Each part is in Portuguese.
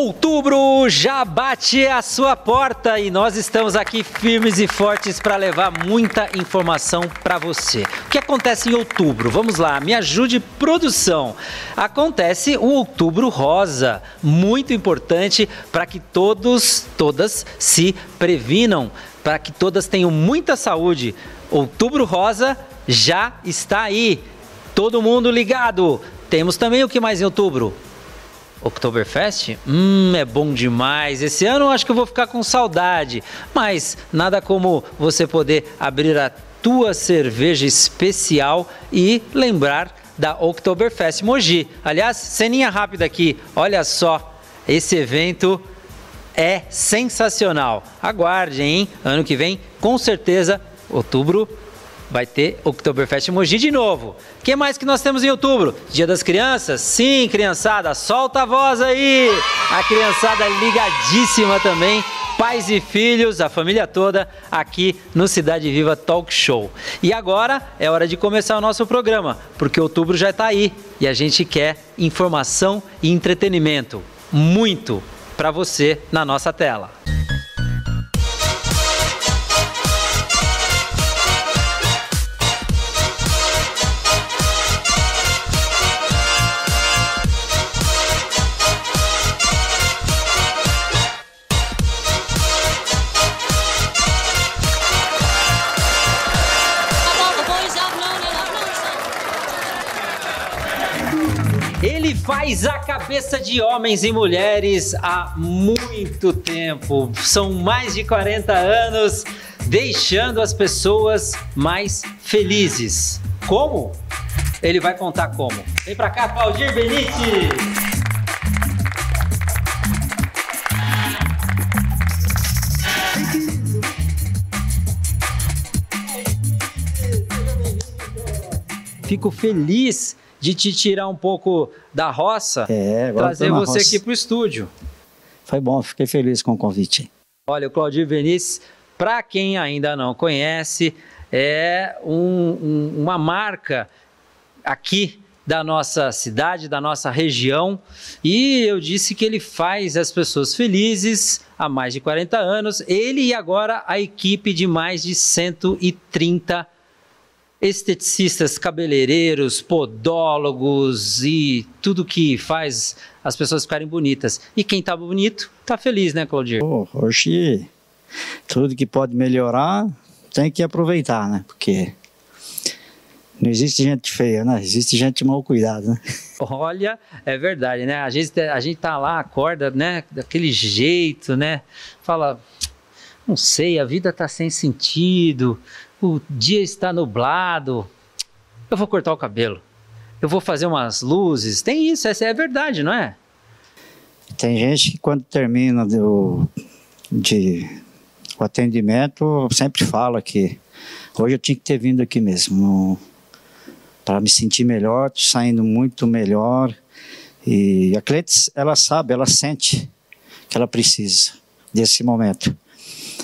Outubro já bate a sua porta e nós estamos aqui firmes e fortes para levar muita informação para você. O que acontece em outubro? Vamos lá, me ajude produção. Acontece o Outubro Rosa, muito importante para que todos, todas se previnam, para que todas tenham muita saúde. Outubro Rosa já está aí. Todo mundo ligado. Temos também o que mais em outubro? Oktoberfest? Hum, é bom demais. Esse ano eu acho que eu vou ficar com saudade. Mas nada como você poder abrir a tua cerveja especial e lembrar da Oktoberfest Mogi. Aliás, ceninha rápida aqui. Olha só, esse evento é sensacional. Aguarde, hein? Ano que vem, com certeza, outubro vai ter Oktoberfest Mogi de novo. O que mais que nós temos em outubro? Dia das Crianças? Sim, criançada, solta a voz aí! A criançada ligadíssima também, pais e filhos, a família toda aqui no Cidade Viva Talk Show. E agora é hora de começar o nosso programa, porque outubro já está aí e a gente quer informação e entretenimento. Muito para você na nossa tela. Cabeça de homens e mulheres há muito tempo. São mais de 40 anos deixando as pessoas mais felizes. Como? Ele vai contar como. Vem pra cá, Claudir Benite! Fico feliz de te tirar um pouco da roça, é, trazer você roça. aqui para o estúdio. Foi bom, fiquei feliz com o convite. Olha, o Claudio Vinícius, para quem ainda não conhece, é um, um, uma marca aqui da nossa cidade, da nossa região, e eu disse que ele faz as pessoas felizes há mais de 40 anos. Ele e agora a equipe de mais de 130 anos esteticistas, cabeleireiros, podólogos e tudo que faz as pessoas ficarem bonitas. E quem tá bonito, tá feliz, né, Claudir? Oh, hoje, tudo que pode melhorar, tem que aproveitar, né? Porque não existe gente feia, né? Existe gente mal cuidada, né? Olha, é verdade, né? Às vezes a gente tá lá, acorda, né? Daquele jeito, né? Fala, não sei, a vida tá sem sentido, o dia está nublado, eu vou cortar o cabelo, eu vou fazer umas luzes. Tem isso, essa é a verdade, não é? Tem gente que quando termina de, o atendimento sempre fala que hoje eu tinha que ter vindo aqui mesmo para me sentir melhor, saindo muito melhor. E a cliente, ela sabe, ela sente que ela precisa desse momento.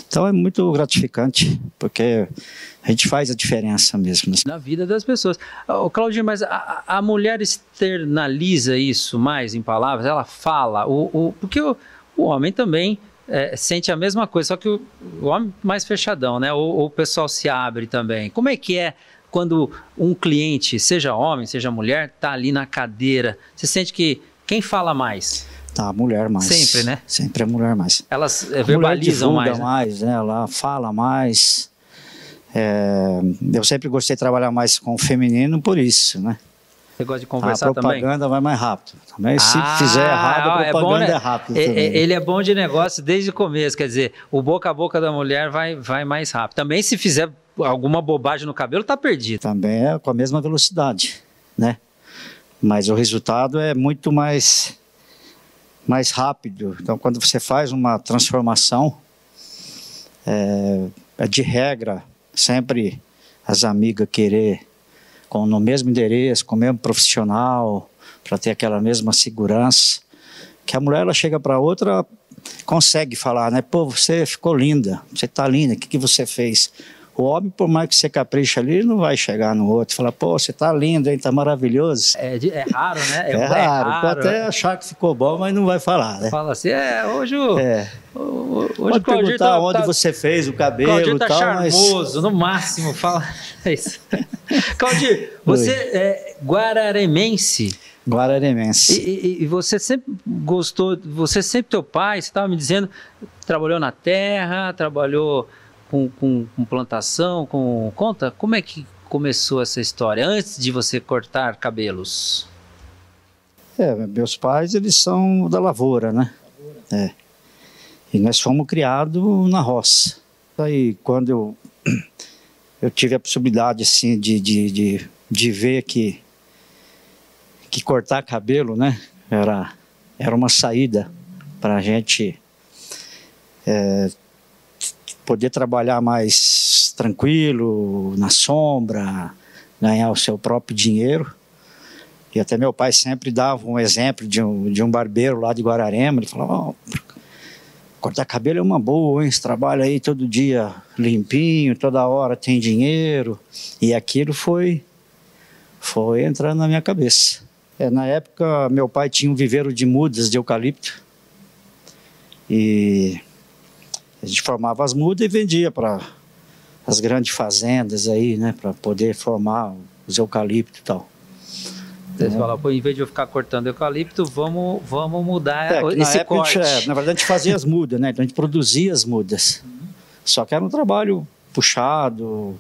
Então é muito gratificante, porque a gente faz a diferença mesmo. Na vida das pessoas. Oh, Claudinho, mas a, a, mulher externaliza isso mais em palavras? Ela fala? O, o, porque o, o homem também é, sente a mesma coisa, só que o, o homem mais fechadão, né? Ou o pessoal se abre também. Como é que é quando um cliente, seja homem, seja mulher, está ali na cadeira? Você sente que quem fala mais? Tá, a mulher mais. Sempre, né? Sempre a mulher mais. Elas é, verbalizam mais. Né? mais, né? Ela fala mais. É, eu sempre gostei de trabalhar mais com o feminino por isso, né? Você gosta de conversar também? A propaganda também? vai mais rápido. Também, se ah, fizer errado, a propaganda é, bom, né? é rápido. É, ele é bom de negócio desde o começo, quer dizer, o boca a boca da mulher vai, vai mais rápido. Também se fizer alguma bobagem no cabelo, tá perdido. Também é com a mesma velocidade, né? Mas o resultado é muito mais mais rápido. Então, quando você faz uma transformação, é, é de regra sempre as amigas querer com no mesmo endereço, com o mesmo profissional, para ter aquela mesma segurança. Que a mulher ela chega para outra consegue falar, né? Pô, você ficou linda, você tá linda, o que, que você fez? O homem, por mais que você capricha ali, não vai chegar no outro e falar, pô, você tá lindo, hein? Tá maravilhoso. É, é raro, né? É, raro. Pode até achar que ficou bom, mas não vai falar, né? Fala assim, é, hoje o, É. hoje Pode o perguntar tá, onde tá, você fez o cabelo Claudir e tá tal, mas... charmoso, no máximo, fala. É isso. Claudir, você é guararemense Guararemense. e, e- e você sempre gostou, você sempre teu pai, você estava me dizendo, trabalhou na terra, trabalhou com, com- com plantação, com conta, como é que começou essa história antes de você cortar cabelos? É, meus pais, eles são da lavoura, né? É. E nós fomos criados na roça. Aí, quando eu, eu tive a possibilidade, assim, de, de, de, de ver que, que cortar cabelo, né? Era, era uma saída para a gente é, poder trabalhar mais tranquilo, na sombra, ganhar o seu próprio dinheiro. E até meu pai sempre dava um exemplo de um, de um barbeiro lá de Guararema. Ele falava: "Ó, cortar cabelo é uma boa, hein? Você trabalha aí todo dia limpinho, toda hora tem dinheiro. E aquilo foi, foi entrando na minha cabeça. É, na época, meu pai tinha um viveiro de mudas de eucalipto. E a gente formava as mudas e vendia para as grandes fazendas aí, né? Para poder formar os eucaliptos e tal. Você fala, pô, em vez de eu ficar cortando eucalipto, vamos, vamos mudar É, esse época a corte. gente, é, na verdade, a gente fazia as mudas, né? Então a gente produzia as mudas. Só que era um trabalho puxado,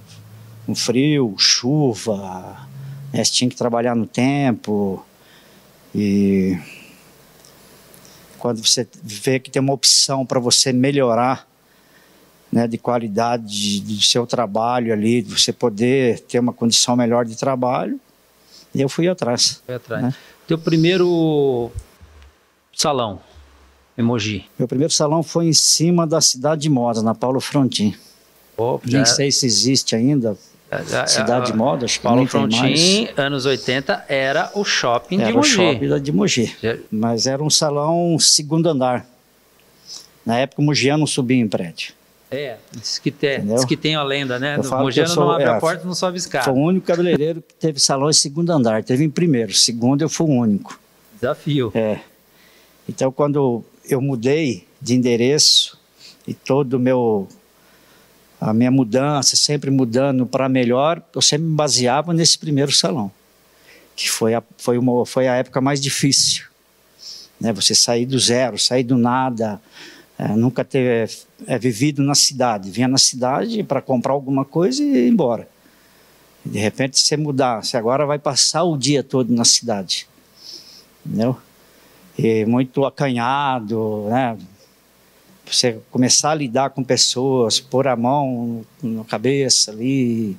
um frio, chuva, né? Você tinha que trabalhar no tempo. E quando você vê que tem uma opção para você melhorar né, de qualidade do seu trabalho ali, de você poder ter uma condição melhor de trabalho, eu fui atrás. Foi atrás. né? Teu primeiro salão, emoji. Meu primeiro salão foi em cima da cidade de moda, na Paulo Frontin. Oh, Nem sei se existe ainda, cidade de moda, acho que Paulo. Frontin, anos 80, era o shopping de Era o Mogi. shopping de Mogi, mas era um salão segundo andar. Na época o Mogiano subia em prédio. É, diz que tem, Entendeu? diz que tem a lenda, né? Mogiano sou- não abre é, a porta, não sobe escada. Foi o único cabeleireiro que teve salão em segundo andar. Teve em primeiro, segundo eu fui o único. Desafio. É. Então, quando eu mudei de endereço e todo o meu a minha mudança, sempre mudando para melhor, eu sempre me baseava nesse primeiro salão, que foi a, foi uma, foi a época mais difícil. Né? Você sair do zero, sair do nada, é, nunca ter é, vivido na cidade. Vinha na cidade para comprar alguma coisa e ir embora. De repente, você mudar, você agora vai passar o dia todo na cidade. Entendeu? E muito acanhado, né? Você começar a lidar com pessoas, pôr a mão na cabeça ali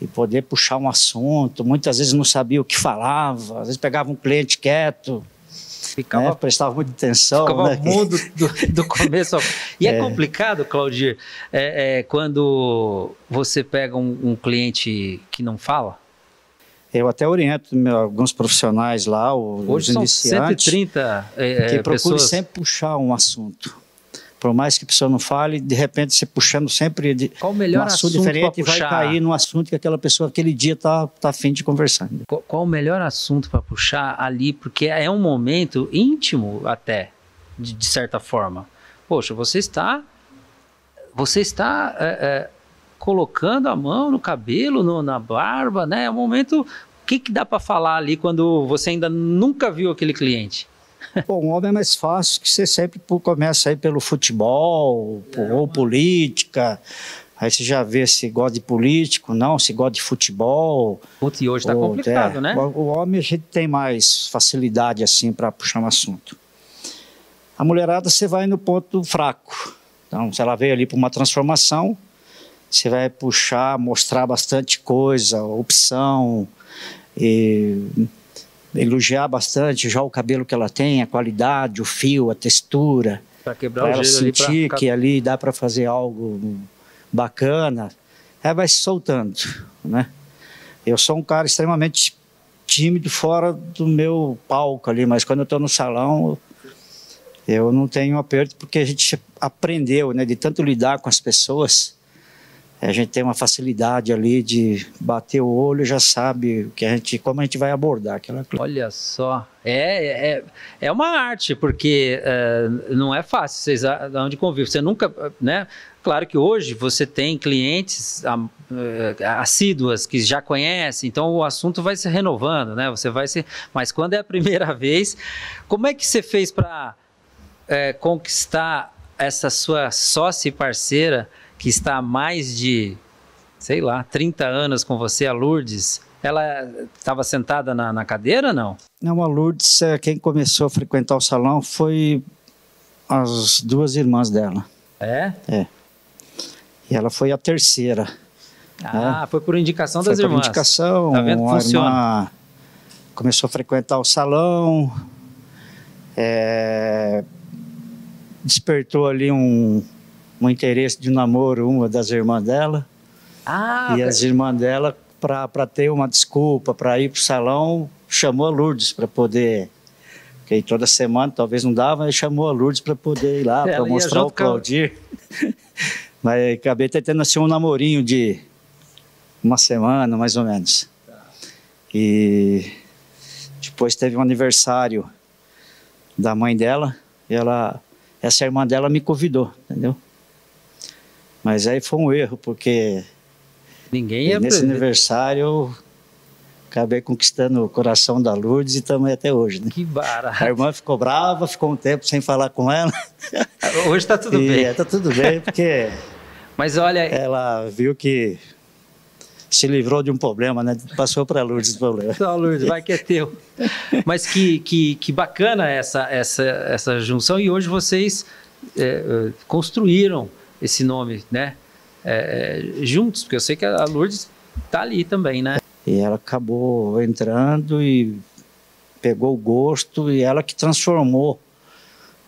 e poder puxar um assunto. Muitas vezes não sabia o que falava, às vezes pegava um cliente quieto, Ficava, né? prestava muita atenção. ficava né? mudo do, do começo ao... E é, É. complicado, Claudir, é, é, quando você pega um, um cliente que não fala. Eu até oriento meu, alguns profissionais lá, os Hoje são iniciantes, 130 é, que procure pessoas. sempre puxar um assunto. Por mais que a pessoa não fale, de repente você puxando sempre de, Qual o melhor um assunto assunto diferente vai cair no assunto que aquela pessoa aquele dia tá, tá afim de conversar. Qual, qual o melhor assunto para puxar ali? Porque é um momento íntimo até, de, de certa forma. Poxa, você está, você está é, é, colocando a mão no cabelo, no- na barba, né? É um momento. O que, que dá para falar ali quando você ainda nunca viu aquele cliente? Bom, um homem é mais fácil que você sempre começa aí pelo futebol po- ou política. Aí você já vê se gosta de político, não, se gosta de futebol. Putz, e hoje está ou- complicado, é, né? O, o homem a gente tem mais facilidade assim para puxar um assunto. A mulherada você vai no ponto fraco. Então, se ela veio ali para uma transformação, você vai puxar, mostrar bastante coisa, opção, e elogiar bastante já o cabelo que ela tem, a qualidade, o fio, a textura, Para quebrar para o ela gelo ali, pra sentir que ali dá para fazer algo bacana. Ela vai se soltando, né? Eu sou um cara extremamente tímido fora do meu palco ali, mas quando eu estou no salão, eu não tenho aperto porque a gente aprendeu, né, de tanto lidar com as pessoas, a gente tem uma facilidade ali de bater o olho, já sabe que a gente, como a gente vai abordar aquela Olha só, é, é, é uma arte, porque é, não é fácil, vocês onde convivem, você nunca, né? Claro que hoje você tem clientes é, assíduas que já conhecem, então o assunto vai se renovando, né? Você vai se, mas quando é a primeira vez, como é que você fez para é, conquistar essa sua sócia e parceira? Que está há mais de, sei lá, 30 anos com você, a Lourdes, ela estava sentada na, na, cadeira não? Não, a Lourdes, é, quem começou a frequentar o salão foi as duas irmãs dela. É? É. E ela foi a terceira. Ah, né? foi por indicação das foi irmãs. Por indicação. Tá vendo? Funciona. Irmã começou a frequentar o salão. É, despertou ali um, um interesse de namoro uma das irmãs dela. Ah, e as irmãs dela, para ter uma desculpa para ir para o salão, chamou a Lourdes para poder. Porque toda semana talvez não dava, mas chamou a Lourdes para poder ir lá, para mostrar o Claudir. mas acabei tendo assim um namorinho de uma semana, mais ou menos. E depois teve um aniversário da mãe dela, e ela, essa irmã dela me convidou, entendeu? Mas aí foi um erro, porque Ninguém ia nesse aniversário eu acabei conquistando o coração da Lourdes e estamos até hoje. Né? Que barato. A irmã ficou brava, ficou um tempo sem falar com ela. Hoje está tudo e, bem. Está tudo bem, porque Mas olha, ela viu que se livrou de um problema, né? Passou para a Lourdes o problema. Não, Lourdes, vai que é teu. Mas que, que, que bacana essa, essa, essa junção e hoje vocês é, construíram esse nome, né? É, é, juntos, porque eu sei que a Lourdes tá ali também, né? E ela acabou entrando e pegou o gosto e ela que transformou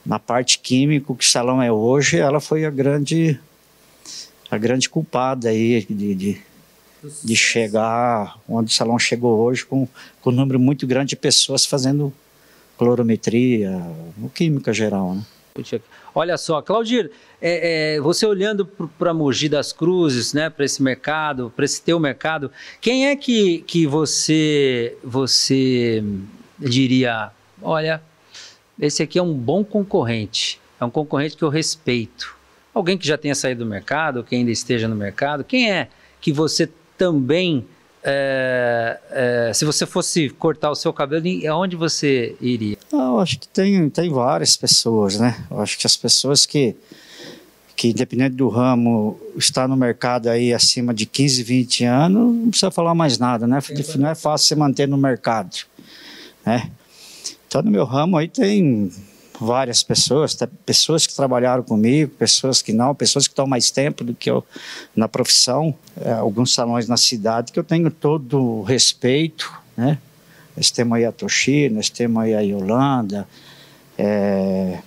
na parte química que o salão é hoje, ela foi a grande a grande culpada aí de, de, de chegar onde o salão chegou hoje com, com um número muito grande de pessoas fazendo clorometria, química geral, né? Olha só, Claudir, é, é, você olhando para Mogi das Cruzes, né, para esse mercado, para esse teu mercado, quem é que, que você, você diria, olha, esse aqui é um bom concorrente, é um concorrente que eu respeito. Alguém que já tenha saído do mercado, que ainda esteja no mercado, quem é que você também é, é, se você fosse cortar o seu cabelo, aonde você iria? Eu acho que tem, tem várias pessoas, né? Eu acho que as pessoas que, que, independente do ramo, está no mercado aí acima de 15, 20 anos, não precisa falar mais nada, né? Não é fácil se manter no mercado, né? Então, no meu ramo aí tem várias pessoas, pessoas que trabalharam comigo, pessoas que não, pessoas que estão mais tempo do que eu na profissão, é, alguns salões na cidade que eu tenho todo o respeito, né? Nós temos aí a Toshi, nós temos aí a Yolanda, é,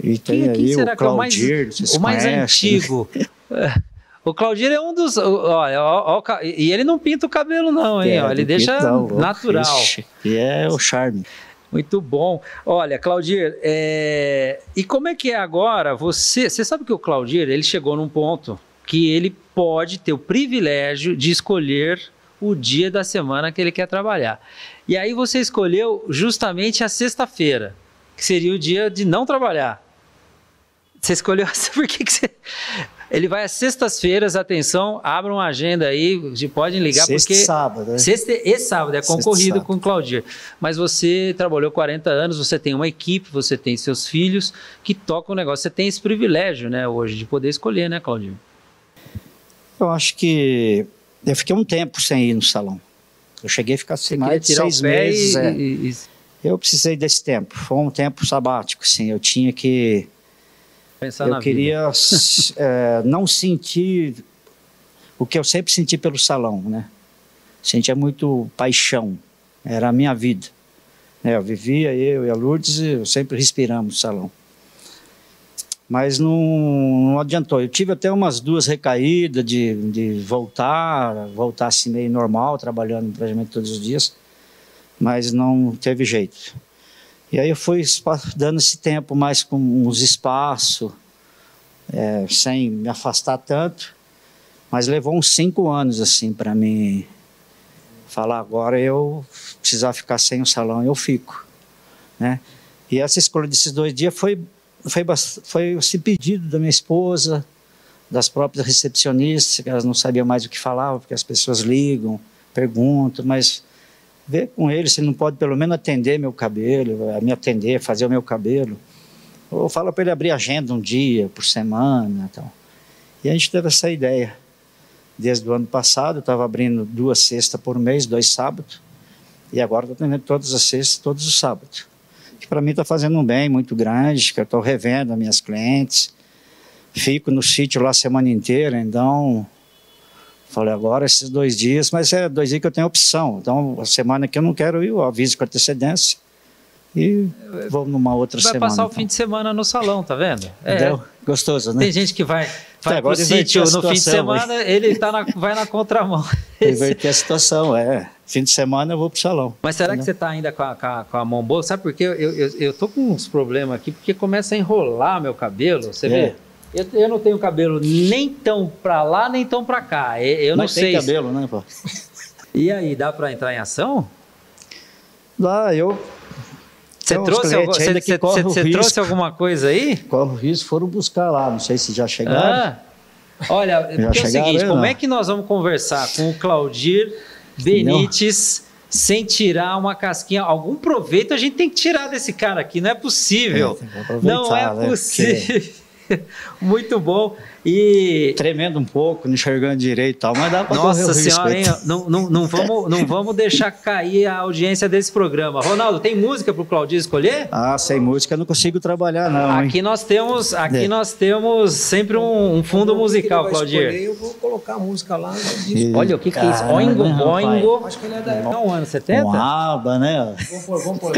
e tem quem, aí o Claudir, é o mais, o mais antigo. O Claudir é um dos. Olha, ó, ó, e ele não pinta o cabelo, não, hein? É, ó, ele deixa natural. E é o charme. Muito bom. Olha, Claudir, é... e como é que é agora? Você, você sabe que o Claudir, ele chegou num ponto que ele pode ter o privilégio de escolher o dia da semana que ele quer trabalhar. E aí você escolheu justamente a sexta-feira, que seria o dia de não trabalhar. Você escolheu por que, que você ele vai às sextas-feiras, atenção, abram uma agenda aí, podem ligar sexta porque. sábado, né? Sexta e sábado, é concorrido com o Claudir. Mas você trabalhou 40 anos, você tem uma equipe, você tem seus filhos que tocam o negócio. Você tem esse privilégio, né, hoje, de poder escolher, né, Claudir? Eu acho que eu fiquei um tempo sem ir no salão. Eu cheguei a ficar assim, mais de seis meses. E, é. e, e... Eu precisei desse tempo. Foi um tempo sabático, assim. Eu tinha que Pensar eu queria é, não sentir o que eu sempre senti pelo salão, né? Sentia muito paixão, era a minha vida. É, eu vivia, eu e a Lourdes, eu sempre respiramos no salão. Mas não, não adiantou. Eu tive até umas duas recaídas de, de voltar, voltar assim meio normal, trabalhando praticamente todos os dias, mas não teve jeito. E aí eu fui dando esse tempo mais com uns espaços, é, sem me afastar tanto. Mas levou uns cinco anos assim para mim falar agora eu precisar ficar sem o salão, eu fico, né? E essa escolha desses dois dias foi foi foi esse pedido da minha esposa, das próprias recepcionistas, que elas não sabiam mais o que falavam, porque as pessoas ligam, perguntam, mas ver com ele se ele não pode pelo menos atender meu cabelo, me atender, fazer o meu cabelo. Ou fala para ele abrir agenda um dia por semana, então. E a gente teve essa ideia. Desde o ano passado, eu estava abrindo duas sextas por mês, dois sábados, e agora estou atendendo todas as sextas, todos os sábados. Que para mim está fazendo um bem muito grande, que eu estou revendo as minhas clientes, fico no sítio lá a semana inteira, então falei agora esses dois dias, mas é dois dias que eu tenho opção. Então a semana que eu não quero ir, eu aviso com antecedência e vou numa outra vai semana. Vai passar então. o fim de semana no salão, tá vendo? É. Gostoso, né? Tem gente que vai, vai pro sítio no fim de semana, ele tá na, vai na contramão. Inverter a situação, é. Fim de semana eu vou pro salão. Mas será entendeu? que você tá ainda com a, com a, com a mão boa? Sabe por quê? Eu, eu, eu tô com uns problemas aqui, porque começa a enrolar meu cabelo, você é. vê? Eu, eu, não tenho cabelo nem tão pra lá, nem tão pra cá. Eu, eu não Mas sei. tem cabelo, né, pô? E aí, dá pra entrar em ação? Dá, eu você trouxe, algum, você, você, você trouxe alguma coisa aí? Corre o risco, foram buscar lá, não sei se já chegaram. Ah, olha, porque é o seguinte, como é que nós vamos conversar com o Claudir Benites não. sem tirar uma casquinha? Algum proveito a gente tem que tirar desse cara aqui, não é possível. É, não é né? possível. Muito bom. E... Tremendo um pouco, não enxergando direito e tal, mas dá para Nossa senhora, hein? Não, não, não, vamos, não vamos deixar cair a audiência desse programa. Ronaldo, tem música para o Claudio escolher? Ah, sem música eu não consigo trabalhar, não. Aqui hein? nós temos, aqui é. nós temos sempre um, um fundo musical, Claudio. Eu vou colocar a música lá. E... Olha o que, que é isso. Oingo, boingo. Acho que ele é da. É um ano 70? Um aba, né? Vamos pôr, vamos pôr.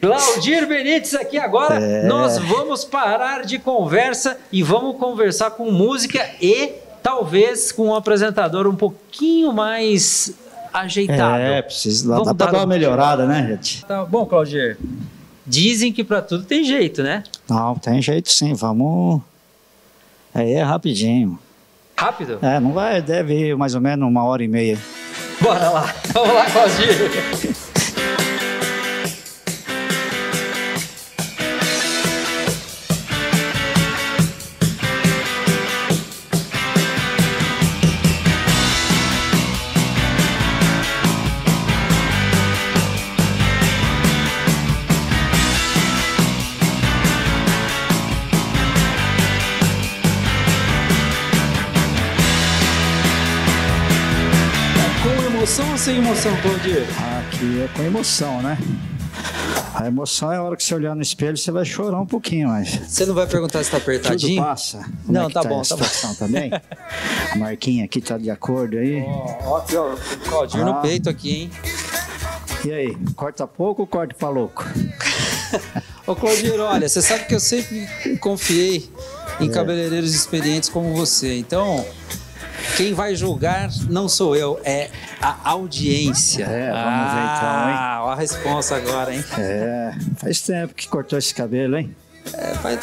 Claudir Benites aqui agora. É. Nós vamos parar de conversa e vamos conversar com música e talvez com um apresentador um pouquinho mais ajeitado. É, precisa dar, dar uma melhorada, né, gente? Tá bom, Claudir. Dizem que para tudo tem jeito, né? Não, tem jeito sim. Vamos. Aí é rapidinho. Rápido? É, não vai, deve ir mais ou menos uma hora e meia. Bora lá. Vamos lá, Claudir. Claudir? Aqui é com emoção, né? A emoção é a hora que você olhar no espelho, você vai chorar um pouquinho, mas. Você não vai perguntar se tá apertadinho? Tudo passa. Como não, é tá tá bom, a tá bom. situação também? a marquinha aqui tá de acordo aí. Ó, aqui, ó, Claudir ah. no peito aqui, hein? E aí, corta pouco ou corta pra louco? Ô, Claudir, olha, você sabe que eu sempre confiei em é. cabeleireiros experientes como você. Então, quem vai julgar não sou eu, é a audiência. É, vamos ah, ver então, hein? Ah, a resposta agora, hein? É, faz tempo que cortou esse cabelo, hein? É, vai.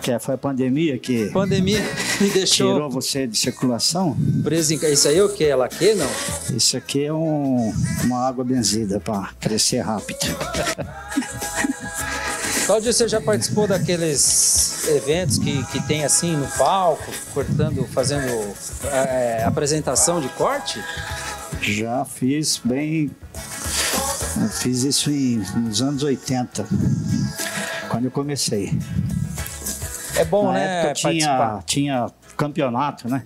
Que foi a pandemia que. Pandemia me deixou. Tirou você de circulação? Preso em. Isso aí é o que? É laque, não? Isso aqui é um, uma água benzida para crescer rápido. Cláudio, você já participou daqueles eventos que, que tem assim no palco, cortando, fazendo é, apresentação de corte? Já fiz bem. Fiz isso em, nos anos 80, quando eu comecei. É bom, Na né? Época tinha, tinha campeonato, né?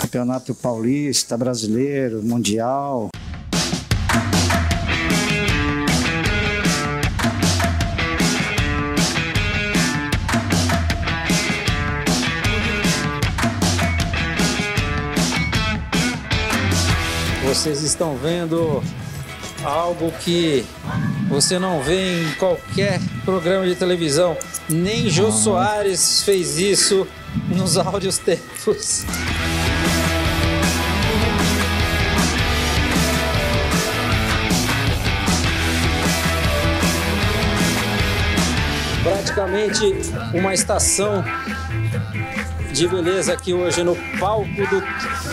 Campeonato paulista, brasileiro, mundial. Vocês estão vendo algo que você não vê em qualquer programa de televisão. Nem Jô Soares fez isso nos áudios tempos. Praticamente uma estação de beleza aqui hoje no palco do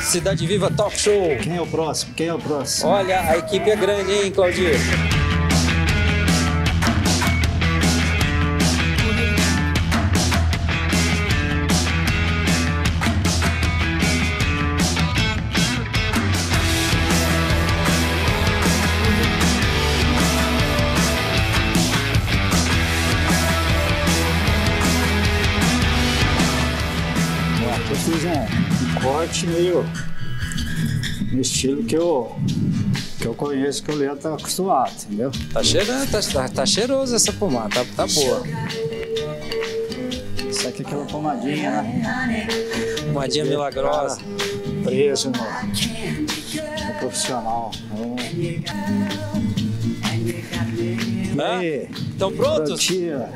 Cidade Viva Talk Show. Quem é o próximo? Quem é o próximo? Olha, a equipe é grande, hein, Claudio? Eu fiz um corte meio no estilo que eu, que eu conheço, que o Leandro tá acostumado, entendeu? Tá cheirando, tá, tá, tá cheiroso essa pomada, tá, tá boa. Isso aqui é aquela pomadinha, né? Pomadinha milagrosa. Cara preso no, no profissional. Hã? aí, Estão prontos? prontinho.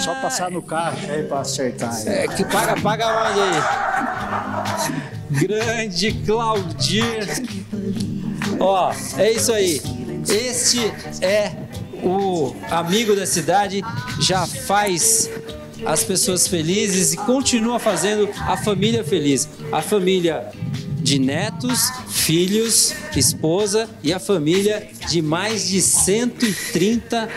Só passar no carro aí pra acertar. aí. É que paga, paga onde aí? Grande Claudir. Ó, é isso aí. Este é o amigo da cidade, já faz as pessoas felizes e continua fazendo a família feliz. A família de netos, filhos, esposa e a família de mais de 130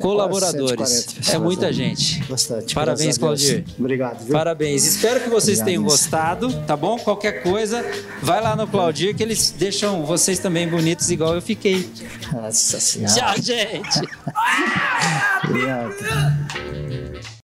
colaboradores. 140 É muita né? gente. Bastante. Parabéns. Claudir. Obrigado. Viu? Parabéns. Espero que vocês Obrigado, tenham gostado, tá bom? Qualquer coisa, vai lá no Claudir que eles deixam vocês também bonitos igual eu fiquei. Nossa senhora. Tchau, gente. Obrigado.